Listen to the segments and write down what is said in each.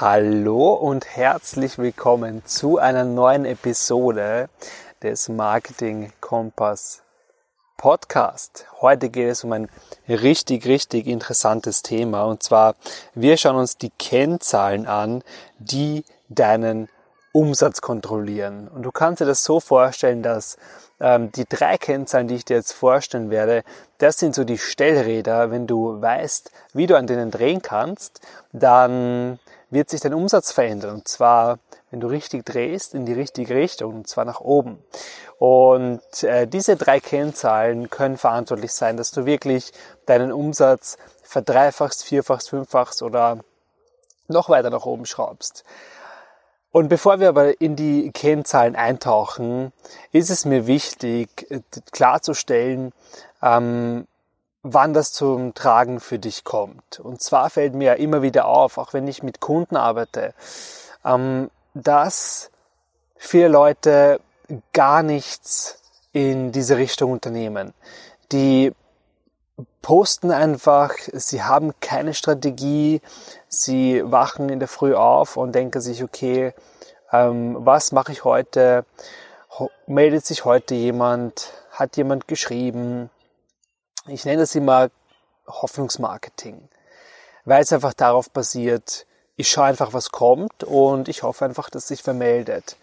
Hallo und herzlich willkommen zu einer neuen Episode des Marketing Kompass Podcast. Heute geht es um ein richtig, richtig interessantes Thema und zwar wir schauen uns die Kennzahlen an, die deinen Umsatz kontrollieren. Und du kannst dir das so vorstellen, dass ähm, die drei Kennzahlen, die ich dir jetzt vorstellen werde, das sind so die Stellräder. Wenn du weißt, wie du an denen drehen kannst, dann wird sich dein Umsatz verändern. Und zwar, wenn du richtig drehst, in die richtige Richtung, und zwar nach oben. Und äh, diese drei Kennzahlen können verantwortlich sein, dass du wirklich deinen Umsatz verdreifachst, vierfachst, fünffachst oder noch weiter nach oben schraubst. Und bevor wir aber in die Kennzahlen eintauchen, ist es mir wichtig äh, klarzustellen, ähm, wann das zum Tragen für dich kommt. Und zwar fällt mir immer wieder auf, auch wenn ich mit Kunden arbeite, ähm, dass viele Leute gar nichts in diese Richtung unternehmen. Die posten einfach, sie haben keine Strategie, sie wachen in der Früh auf und denken sich, okay, ähm, was mache ich heute? Meldet sich heute jemand? Hat jemand geschrieben? Ich nenne es immer Hoffnungsmarketing, weil es einfach darauf basiert, ich schaue einfach, was kommt und ich hoffe einfach, dass sich vermeldet.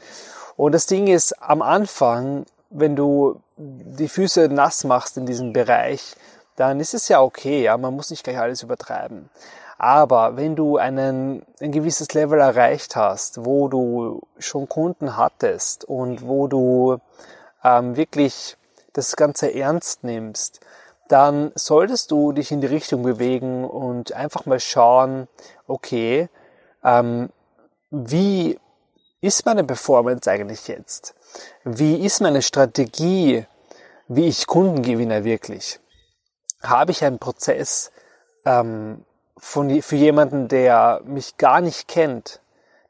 Und das Ding ist, am Anfang, wenn du die Füße nass machst in diesem Bereich, dann ist es ja okay, ja, man muss nicht gleich alles übertreiben. Aber wenn du einen, ein gewisses Level erreicht hast, wo du schon Kunden hattest und wo du ähm, wirklich das Ganze ernst nimmst, dann solltest du dich in die Richtung bewegen und einfach mal schauen, okay, ähm, wie ist meine Performance eigentlich jetzt? Wie ist meine Strategie, wie ich Kunden gewinne wirklich? Habe ich einen Prozess ähm, von, für jemanden, der mich gar nicht kennt,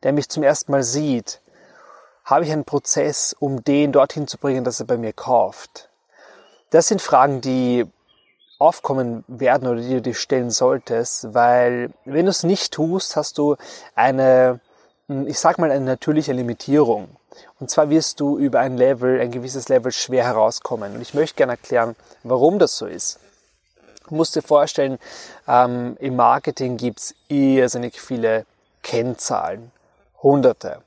der mich zum ersten Mal sieht? Habe ich einen Prozess, um den dorthin zu bringen, dass er bei mir kauft? Das sind Fragen, die aufkommen werden oder die du dir stellen solltest, weil wenn du es nicht tust, hast du eine, hm, ich sag mal, eine natürliche Limitierung. Und zwar wirst du über ein Level, ein gewisses Level schwer herauskommen. Und ich möchte gerne erklären, warum das so ist. Du musst dir vorstellen, ähm, im Marketing gibt's irrsinnig viele Kennzahlen. Hunderte.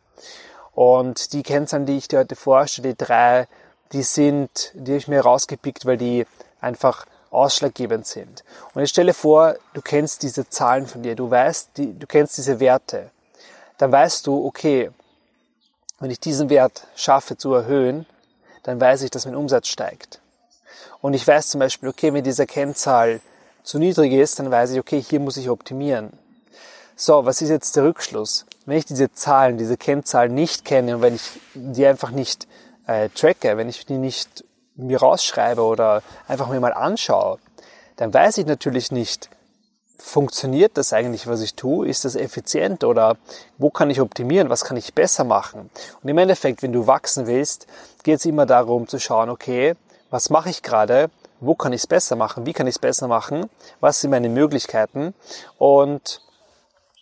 Und die Kennzahlen, die ich dir heute vorstelle, die drei, die sind, die habe ich mir rausgepickt, weil die einfach ausschlaggebend sind. Und jetzt stelle vor, du kennst diese Zahlen von dir, du weißt, die, du kennst diese Werte. Dann weißt du, okay, wenn ich diesen Wert schaffe zu erhöhen, dann weiß ich, dass mein Umsatz steigt. Und ich weiß zum Beispiel, okay, wenn diese Kennzahl zu niedrig ist, dann weiß ich, okay, hier muss ich optimieren. So, was ist jetzt der Rückschluss? Wenn ich diese Zahlen, diese Kennzahlen nicht kenne und wenn ich die einfach nicht äh, tracke, wenn ich die nicht mir rausschreibe oder einfach mir mal anschaue, dann weiß ich natürlich nicht, funktioniert das eigentlich, was ich tue? Ist das effizient oder wo kann ich optimieren? Was kann ich besser machen? Und im Endeffekt, wenn du wachsen willst, geht es immer darum zu schauen, okay, was mache ich gerade? Wo kann ich es besser machen? Wie kann ich es besser machen? Was sind meine Möglichkeiten? Und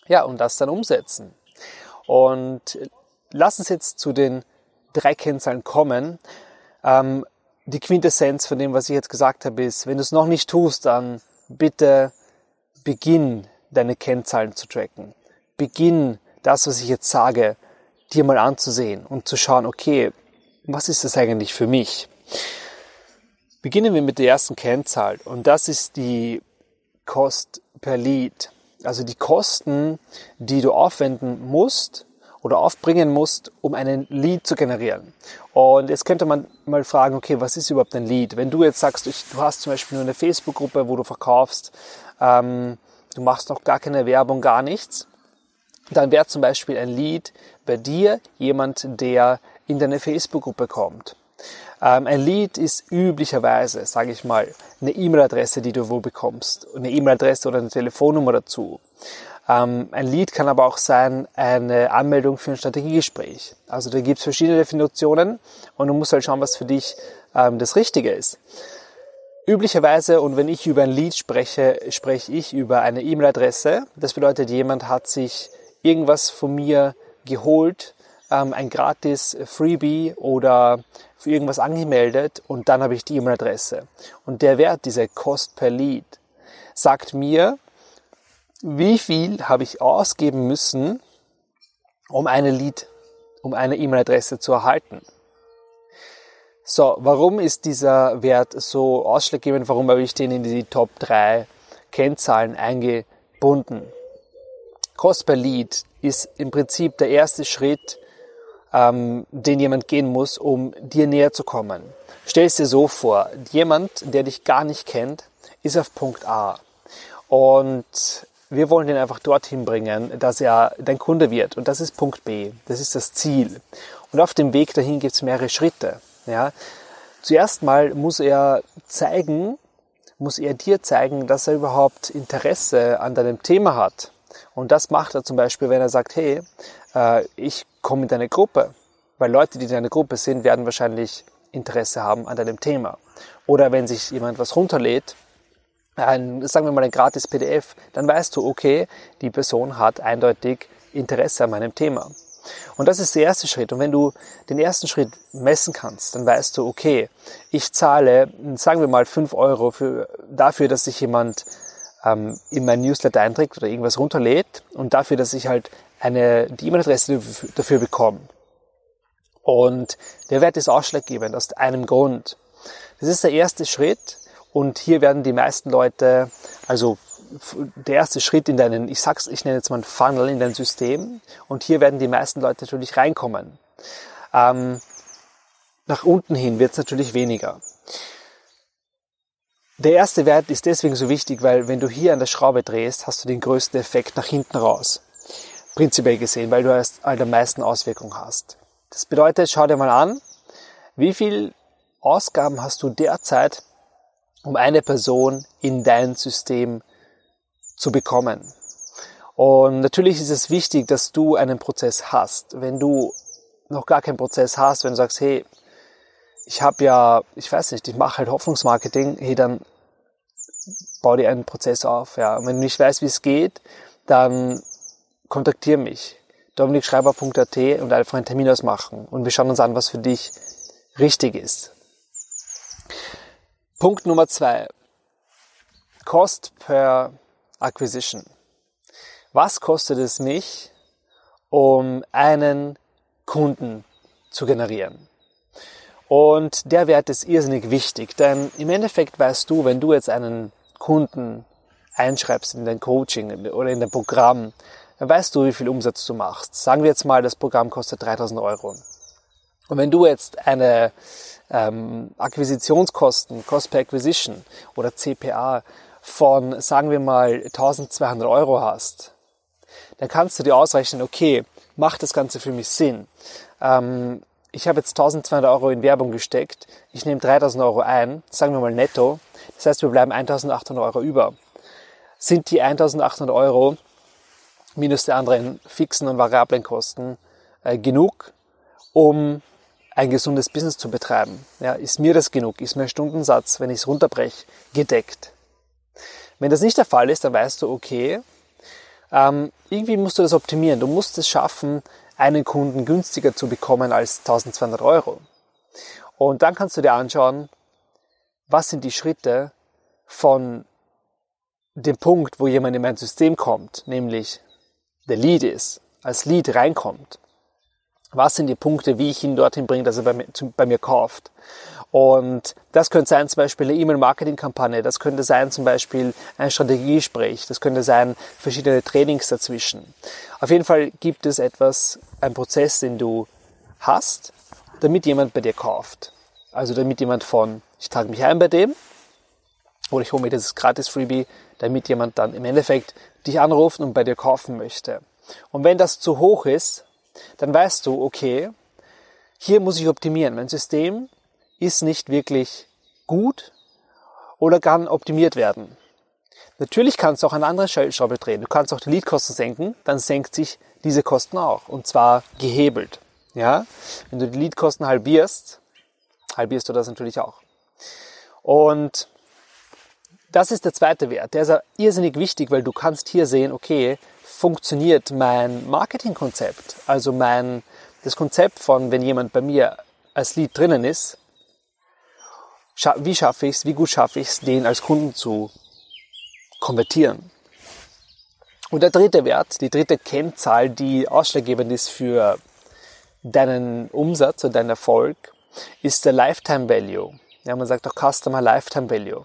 ja, und das dann umsetzen. Und lass uns jetzt zu den drei Kennzahlen kommen. Ähm, die Quintessenz von dem, was ich jetzt gesagt habe, ist, wenn du es noch nicht tust, dann bitte beginn deine Kennzahlen zu tracken. Beginn das, was ich jetzt sage, dir mal anzusehen und zu schauen, okay, was ist das eigentlich für mich? Beginnen wir mit der ersten Kennzahl und das ist die Cost per Lead. Also die Kosten, die du aufwenden musst, oder aufbringen musst, um einen Lead zu generieren. Und jetzt könnte man mal fragen, okay, was ist überhaupt ein Lead? Wenn du jetzt sagst, du hast zum Beispiel nur eine Facebook-Gruppe, wo du verkaufst, ähm, du machst noch gar keine Werbung, gar nichts, dann wäre zum Beispiel ein Lead bei dir jemand, der in deine Facebook-Gruppe kommt. Ähm, ein Lead ist üblicherweise, sage ich mal, eine E-Mail-Adresse, die du wo bekommst. Eine E-Mail-Adresse oder eine Telefonnummer dazu. Ähm, ein Lead kann aber auch sein eine Anmeldung für ein Strategiegespräch. Also da gibt es verschiedene Definitionen und du musst halt schauen, was für dich ähm, das Richtige ist. Üblicherweise, und wenn ich über ein Lead spreche, spreche ich über eine E-Mail-Adresse. Das bedeutet, jemand hat sich irgendwas von mir geholt, ähm, ein gratis Freebie oder für irgendwas angemeldet und dann habe ich die E-Mail-Adresse. Und der Wert, dieser Cost per Lead, sagt mir, wie viel habe ich ausgeben müssen, um eine Lead, um eine E-Mail-Adresse zu erhalten. So, warum ist dieser Wert so ausschlaggebend? Warum habe ich den in die Top 3 Kennzahlen eingebunden? Cost per Lead ist im Prinzip der erste Schritt, ähm, den jemand gehen muss, um dir näher zu kommen. Stell es dir so vor, jemand, der dich gar nicht kennt, ist auf Punkt A. Und wir wollen ihn einfach dorthin bringen, dass er dein Kunde wird. Und das ist Punkt B. Das ist das Ziel. Und auf dem Weg dahin gibt es mehrere Schritte. Ja. Zuerst mal muss er zeigen, muss er dir zeigen, dass er überhaupt Interesse an deinem Thema hat. Und das macht er zum Beispiel, wenn er sagt, hey, äh, ich komme in deine Gruppe. Weil Leute, die in deiner Gruppe sind, werden wahrscheinlich Interesse haben an deinem Thema. Oder wenn sich jemand was runterlädt, ein, sagen wir mal ein gratis PDF, dann weißt du, okay, die Person hat eindeutig Interesse an meinem Thema. Und das ist der erste Schritt. Und wenn du den ersten Schritt messen kannst, dann weißt du, okay, ich zahle, sagen wir mal, fünf Euro für, dafür, dass sich jemand ähm, in mein Newsletter einträgt oder irgendwas runterlädt und dafür, dass ich halt eine, die E-Mail-Adresse dafür bekomme. Und der Wert ist ausschlaggebend aus einem Grund. Das ist der erste Schritt und hier werden die meisten Leute, also der erste Schritt in deinen, ich sag's, ich nenne jetzt mal ein Funnel in dein System und hier werden die meisten Leute natürlich reinkommen. Ähm, nach unten hin wird es natürlich weniger. Der erste Wert ist deswegen so wichtig, weil wenn du hier an der Schraube drehst, hast du den größten Effekt nach hinten raus. Prinzipiell gesehen, weil du erst am meisten Auswirkungen hast. Das bedeutet, schau dir mal an, wie viel Ausgaben hast du derzeit, um eine Person in dein System zu bekommen. Und natürlich ist es wichtig, dass du einen Prozess hast. Wenn du noch gar keinen Prozess hast, wenn du sagst, hey, ich habe ja, ich weiß nicht, ich mache halt Hoffnungsmarketing, hey, dann bau dir einen Prozess auf. Ja. Und wenn du nicht weißt, wie es geht, dann kontaktiere mich. dominikschreiber.at und einfach einen Termin ausmachen. Und wir schauen uns an, was für dich richtig ist. Punkt Nummer zwei. Cost per Acquisition. Was kostet es mich, um einen Kunden zu generieren? Und der Wert ist irrsinnig wichtig, denn im Endeffekt weißt du, wenn du jetzt einen Kunden einschreibst in dein Coaching oder in dein Programm, dann weißt du, wie viel Umsatz du machst. Sagen wir jetzt mal, das Programm kostet 3000 Euro. Und wenn du jetzt eine ähm, Akquisitionskosten, Cost per Acquisition oder CPA von, sagen wir mal, 1200 Euro hast, dann kannst du dir ausrechnen, okay, macht das Ganze für mich Sinn? Ähm, ich habe jetzt 1200 Euro in Werbung gesteckt, ich nehme 3000 Euro ein, sagen wir mal netto, das heißt, wir bleiben 1800 Euro über. Sind die 1800 Euro minus die anderen fixen und variablen Kosten äh, genug, um ein gesundes Business zu betreiben? Ja, ist mir das genug? Ist mein Stundensatz, wenn ich es runterbreche, gedeckt? Wenn das nicht der Fall ist, dann weißt du, okay, ähm, irgendwie musst du das optimieren. Du musst es schaffen, einen Kunden günstiger zu bekommen als 1200 Euro. Und dann kannst du dir anschauen, was sind die Schritte von dem Punkt, wo jemand in mein System kommt, nämlich der Lead ist, als Lead reinkommt. Was sind die Punkte, wie ich ihn dorthin bringe, dass er bei mir, bei mir kauft? Und das könnte sein zum Beispiel eine E-Mail-Marketing-Kampagne, das könnte sein zum Beispiel ein Strategiegespräch, das könnte sein verschiedene Trainings dazwischen. Auf jeden Fall gibt es etwas, ein Prozess, den du hast, damit jemand bei dir kauft. Also damit jemand von, ich trage mich ein bei dem, oder ich hole mir dieses Gratis-Freebie, damit jemand dann im Endeffekt dich anruft und bei dir kaufen möchte. Und wenn das zu hoch ist, dann weißt du, okay, hier muss ich optimieren. Mein System ist nicht wirklich gut oder kann optimiert werden. Natürlich kannst du auch eine andere Stellschraube drehen. Du kannst auch die Leadkosten senken, dann senkt sich diese Kosten auch. Und zwar gehebelt. Ja? Wenn du die Leadkosten halbierst, halbierst du das natürlich auch. Und das ist der zweite Wert. Der ist irrsinnig wichtig, weil du kannst hier sehen, okay, funktioniert mein Marketingkonzept, also mein, das Konzept von, wenn jemand bei mir als Lead drinnen ist, wie schaffe ich es, wie gut schaffe ich es, den als Kunden zu konvertieren. Und der dritte Wert, die dritte Kennzahl, die ausschlaggebend ist für deinen Umsatz und deinen Erfolg, ist der Lifetime Value. Ja, man sagt auch Customer Lifetime Value.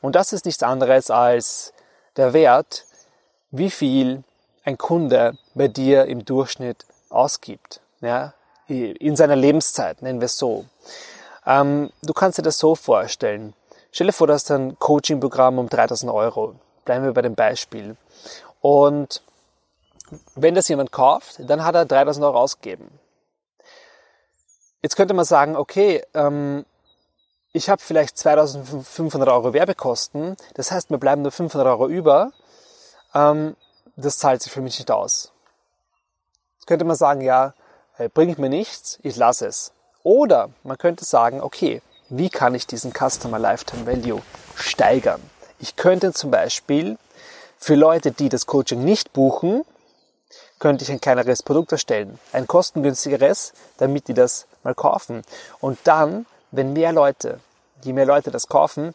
Und das ist nichts anderes als der Wert, wie viel ein Kunde bei dir im Durchschnitt ausgibt. Ja, in seiner Lebenszeit, nennen wir es so. Ähm, du kannst dir das so vorstellen. Stell dir vor, du hast ein Coaching-Programm um 3000 Euro. Bleiben wir bei dem Beispiel. Und wenn das jemand kauft, dann hat er 3000 Euro ausgegeben. Jetzt könnte man sagen, okay, ähm, ich habe vielleicht 2500 Euro Werbekosten, das heißt, mir bleiben nur 500 Euro über, ähm, das zahlt sich für mich nicht aus. Jetzt könnte man sagen, ja, äh, bringt mir nichts, ich lasse es. Oder man könnte sagen, okay, wie kann ich diesen Customer Lifetime Value steigern? Ich könnte zum Beispiel für Leute, die das Coaching nicht buchen, könnte ich ein kleineres Produkt erstellen, ein kostengünstigeres, damit die das mal kaufen. Und dann, wenn mehr Leute, je mehr Leute das kaufen,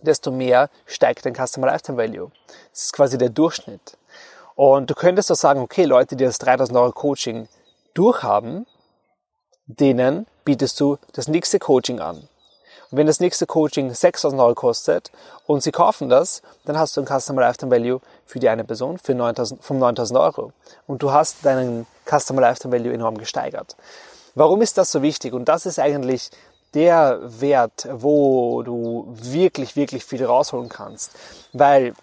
desto mehr steigt dein Customer Lifetime Value. Das ist quasi der Durchschnitt. Und du könntest doch sagen, okay, Leute, die das 3000 Euro Coaching durchhaben, denen bietest du das nächste Coaching an. Und wenn das nächste Coaching 6000 Euro kostet und sie kaufen das, dann hast du ein Customer Lifetime Value für die eine Person für 9000, von 9000 Euro. Und du hast deinen Customer Lifetime Value enorm gesteigert. Warum ist das so wichtig? Und das ist eigentlich der Wert, wo du wirklich, wirklich viel rausholen kannst. Weil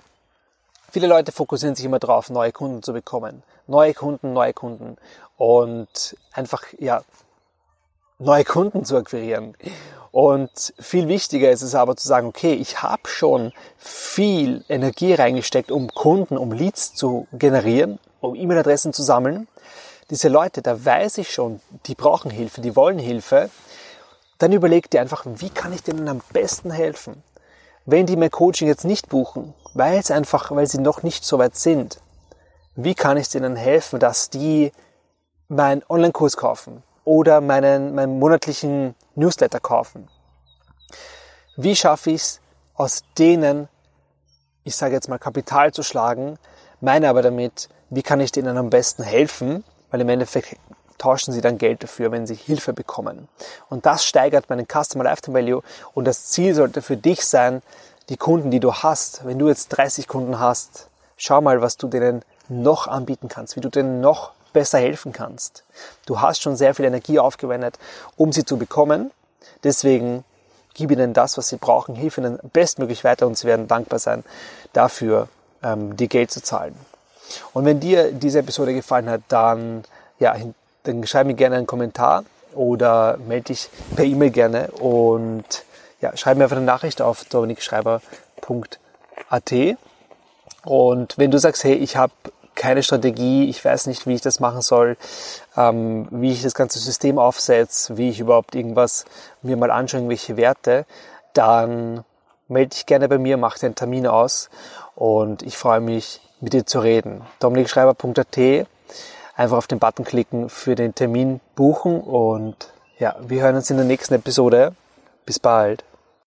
viele Leute fokussieren sich immer darauf, neue Kunden zu bekommen. Neue Kunden, neue Kunden. Und einfach, ja, neue Kunden zu akquirieren. Und viel wichtiger ist es aber zu sagen, okay, ich habe schon viel Energie reingesteckt, um Kunden, um Leads zu generieren, um E-Mail-Adressen zu sammeln. Diese Leute, da weiß ich schon, die brauchen Hilfe, die wollen Hilfe. Dann überleg dir einfach, wie kann ich denen am besten helfen? Wenn die mein Coaching jetzt nicht buchen, weil es einfach, weil sie noch nicht so weit sind, wie kann ich denen helfen, dass die meinen Online-Kurs kaufen, oder meinen, meinen monatlichen Newsletter kaufen. Wie schaffe ich es, aus denen, ich sage jetzt mal, Kapital zu schlagen, meine aber damit, wie kann ich denen am besten helfen, weil im Endeffekt tauschen sie dann Geld dafür, wenn sie Hilfe bekommen. Und das steigert meinen Customer Lifetime Value und das Ziel sollte für dich sein, die Kunden, die du hast, wenn du jetzt 30 Kunden hast, schau mal, was du denen noch anbieten kannst, wie du denen noch besser helfen kannst. Du hast schon sehr viel Energie aufgewendet, um sie zu bekommen. Deswegen gib ihnen das, was sie brauchen, hilf ihnen bestmöglich weiter und sie werden dankbar sein, dafür ähm, dir Geld zu zahlen. Und wenn dir diese Episode gefallen hat, dann, ja, dann schreib mir gerne einen Kommentar oder melde dich per E-Mail gerne und ja, schreib mir einfach eine Nachricht auf dominikschreiber.at. Und wenn du sagst, hey, ich habe keine Strategie, ich weiß nicht, wie ich das machen soll, ähm, wie ich das ganze System aufsetze, wie ich überhaupt irgendwas mir mal anschaue, irgendwelche Werte, dann melde dich gerne bei mir, mach einen Termin aus und ich freue mich, mit dir zu reden. dominikschreiber.at einfach auf den Button klicken, für den Termin buchen und ja, wir hören uns in der nächsten Episode. Bis bald.